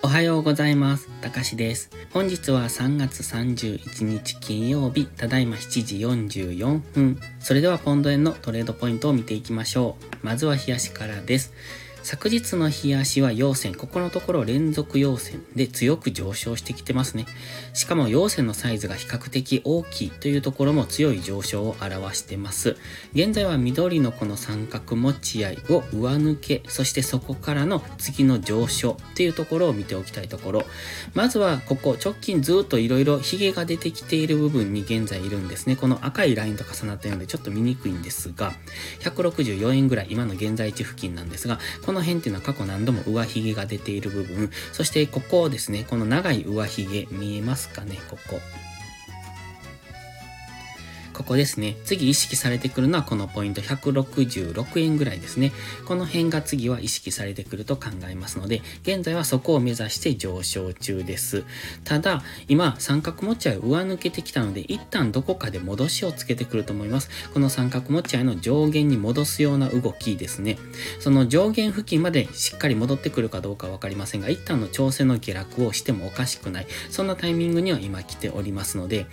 おはようございます。たかしです。本日は3月31日金曜日、ただいま7時44分。それではポンド円のトレードポイントを見ていきましょう。まずは冷やしからです。昨日の日足は陽線、ここのところ連続陽線で強く上昇してきてますね。しかも陽線のサイズが比較的大きいというところも強い上昇を表してます。現在は緑のこの三角持ち合いを上抜け、そしてそこからの次の上昇っていうところを見ておきたいところ。まずはここ直近ずっと色々ヒゲが出てきている部分に現在いるんですね。この赤いラインと重なったようでちょっと見にくいんですが、164円ぐらい今の現在地付近なんですが、このの辺っていうのは過去何度も上髭が出ている部分、そしてここですね、この長い上髭見えますかね、ここ。こですね。次意識されてくるのはこのポイント166円ぐらいですね。この辺が次は意識されてくると考えますので、現在はそこを目指して上昇中です。ただ、今、三角持ち合い上抜けてきたので、一旦どこかで戻しをつけてくると思います。この三角持ち合いの上限に戻すような動きですね。その上限付近までしっかり戻ってくるかどうかわかりませんが、一旦の調整の下落をしてもおかしくない。そんなタイミングには今来ておりますので、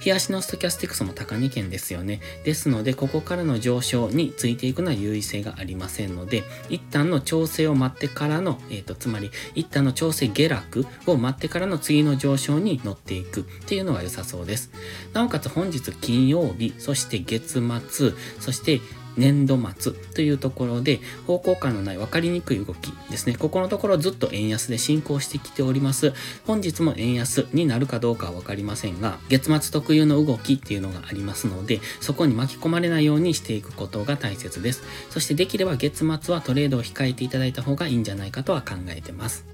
日足のストキャスティクスも高値圏ですよね。ですので、ここからの上昇についていくのは優位性がありませんので、一旦の調整を待ってからの、えっ、ー、と、つまり、一旦の調整下落を待ってからの次の上昇に乗っていくっていうのが良さそうです。なおかつ本日金曜日、そして月末、そして年度末というところで方向感のない分かりにくい動きですね。ここのところずっと円安で進行してきております。本日も円安になるかどうかは分かりませんが、月末特有の動きっていうのがありますので、そこに巻き込まれないようにしていくことが大切です。そしてできれば月末はトレードを控えていただいた方がいいんじゃないかとは考えてます。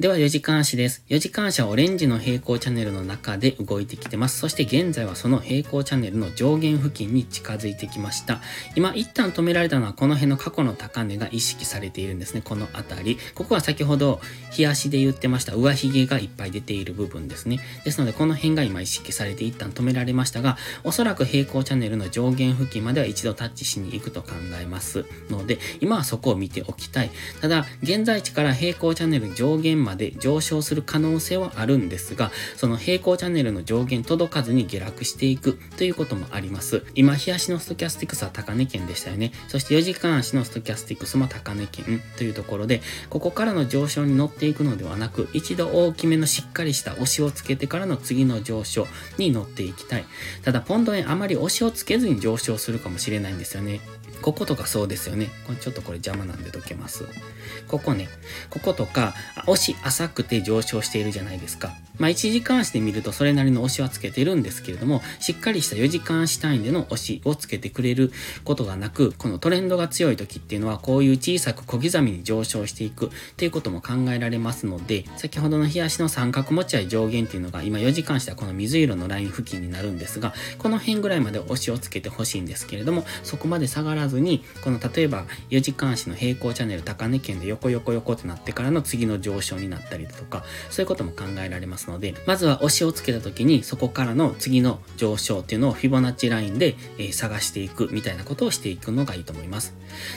では4時間足です。4時間足はオレンジの平行チャンネルの中で動いてきてます。そして現在はその平行チャンネルの上限付近に近づいてきました。今一旦止められたのはこの辺の過去の高値が意識されているんですね。この辺り。ここは先ほど日足で言ってました上髭がいっぱい出ている部分ですね。ですのでこの辺が今意識されて一旦止められましたが、おそらく平行チャンネルの上限付近までは一度タッチしに行くと考えますので、今はそこを見ておきたい。ただ、現在地から平行チャンネル上限までまで上昇する可能性はあるんですが、その平行チャンネルの上限届かずに下落していくということもあります。今、日足のストキャスティクスは高値圏でしたよね。そして4時間足のストキャスティクスも高値圏というところで、ここからの上昇に乗っていくのではなく、一度大きめのしっかりした押しをつけてからの次の上昇に乗っていきたい。ただ、ポンド円あまり押しをつけずに上昇するかもしれないんですよね。こことかそうですよね。これちょっとこれ邪魔なんでどけます。ここね、こことか、押し浅くて上昇しているじゃないですか。まあ、1時間足で見るとそれなりの押しはつけてるんですけれども、しっかりした4時間足単位での押しをつけてくれることがなく、このトレンドが強い時っていうのは、こういう小さく小刻みに上昇していくっていうことも考えられますので、先ほどの日足の三角持ち合い上限っていうのが、今4時間足はこの水色のライン付近になるんですが、この辺ぐらいまで押しをつけてほしいんですけれども、そこまで下がらずずに、この例えば4時間足の平行チャンネル高値圏で横横横ってなってからの次の上昇になったりだとか、そういうことも考えられますので、まずは押しをつけた時にそこからの次の上昇っていうのをフィボナッチラインで、え、探していくみたいなことをしていくのがいいと思います。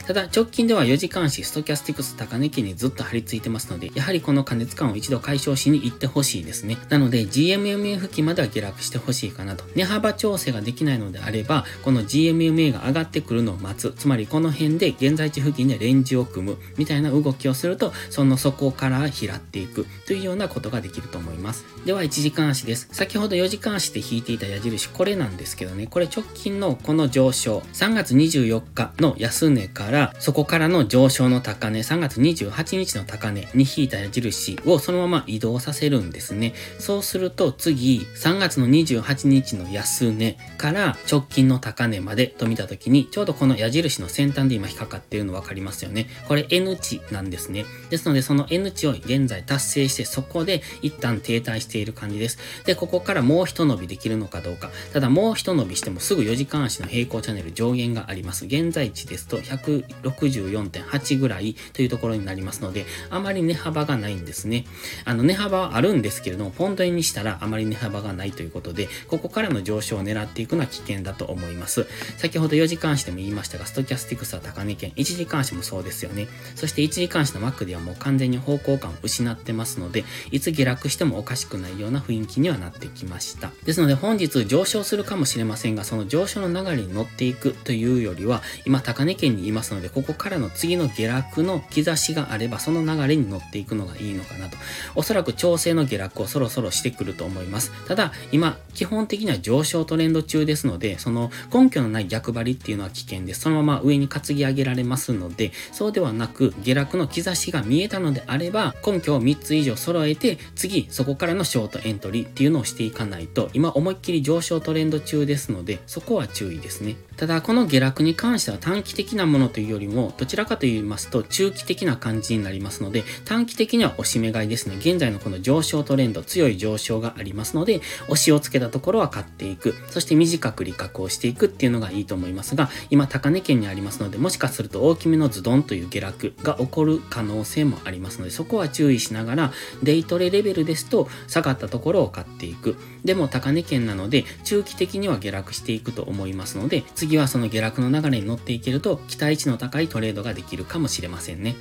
ただ直近では4時間足ストキャスティクス高値期にずっと張り付いてますので、やはりこの加熱感を一度解消しに行ってほしいですね。なので GMMA 付近までは下落してほしいかなと。値幅調整ができないのであれば、この GMMA が上がってくるのを待つ。つまりこの辺で現在地付近でレンジを組むみたいな動きをすると、その底から拾っていくというようなことができると思います。では1時間足です。先ほど4時間足で引いていた矢印、これなんですけどね、これ直近のこの上昇、3月24日の安値から、そこからの上昇の高値、3月28日の高値に引いた矢印をそのまま移動させるんですね。そうすると次、3月の28日の安値から直近の高値までと見たときに、ちょうどこの矢印印の先端で今引っかかっているの分かりますよね。これ N 値なんですね。ですのでその N 値を現在達成してそこで一旦停滞している感じです。で、ここからもう一伸びできるのかどうか。ただもう一伸びしてもすぐ4時間足の平行チャンネル上限があります。現在地ですと164.8ぐらいというところになりますので、あまり値幅がないんですね。あの値幅はあるんですけれども、ポンド円にしたらあまり値幅がないということで、ここからの上昇を狙っていくのは危険だと思います。先ほど4時間足でも言いましたが、がストキャスティクスは高値圏、一時監視もそうですよね。そして一時監視の Mac ではもう完全に方向感を失ってますので、いつ下落してもおかしくないような雰囲気にはなってきました。ですので本日上昇するかもしれませんが、その上昇の流れに乗っていくというよりは、今高値圏にいますので、ここからの次の下落の兆しがあれば、その流れに乗っていくのがいいのかなと。おそらく調整の下落をそろそろしてくると思います。ただ、今、基本的には上昇トレンド中ですので、その根拠のない逆張りっていうのは危険です。そのまま上に担ぎ上げられますので、そうではなく、下落の兆しが見えたのであれば、根拠を3つ以上揃えて、次、そこからのショートエントリーっていうのをしていかないと、今思いっきり上昇トレンド中ですので、そこは注意ですね。ただ、この下落に関しては短期的なものというよりも、どちらかと言いますと、中期的な感じになりますので、短期的には押し目買いですね。現在のこの上昇トレンド、強い上昇がありますので、押しをつけたところは買っていく。そして短く利確をしていくっていうのがいいと思いますが、今高値圏にありますので、もしかすると大きめのズドンという下落が起こる可能性もありますので、そこは注意しながら、デイトレレベルですと、下がったところを買っていく。でも高値圏なので、中期的には下落していくと思いますので、次はその下落の流れに乗っていけると、期待値の高いトレードができるかもしれませんね。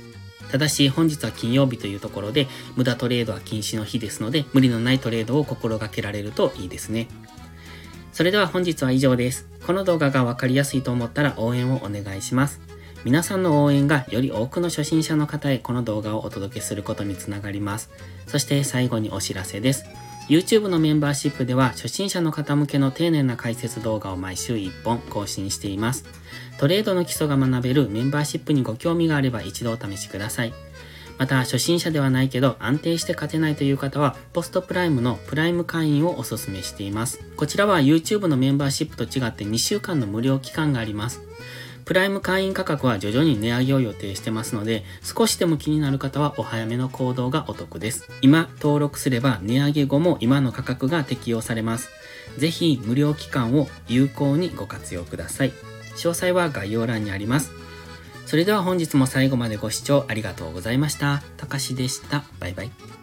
ただし本日は金曜日というところで無駄トレードは禁止の日ですので無理のないトレードを心がけられるといいですね。それでは本日は以上です。この動画がわかりやすいと思ったら応援をお願いします。皆さんの応援がより多くの初心者の方へこの動画をお届けすることにつながります。そして最後にお知らせです。YouTube のメンバーシップでは初心者の方向けの丁寧な解説動画を毎週1本更新しています。トレードの基礎が学べるメンバーシップにご興味があれば一度お試しください。また、初心者ではないけど安定して勝てないという方は、ポストプライムのプライム会員をお勧めしています。こちらは YouTube のメンバーシップと違って2週間の無料期間があります。プライム会員価格は徐々に値上げを予定してますので、少しでも気になる方はお早めの行動がお得です。今登録すれば値上げ後も今の価格が適用されます。ぜひ無料期間を有効にご活用ください。詳細は概要欄にあります。それでは本日も最後までご視聴ありがとうございました。たかしでした。バイバイ。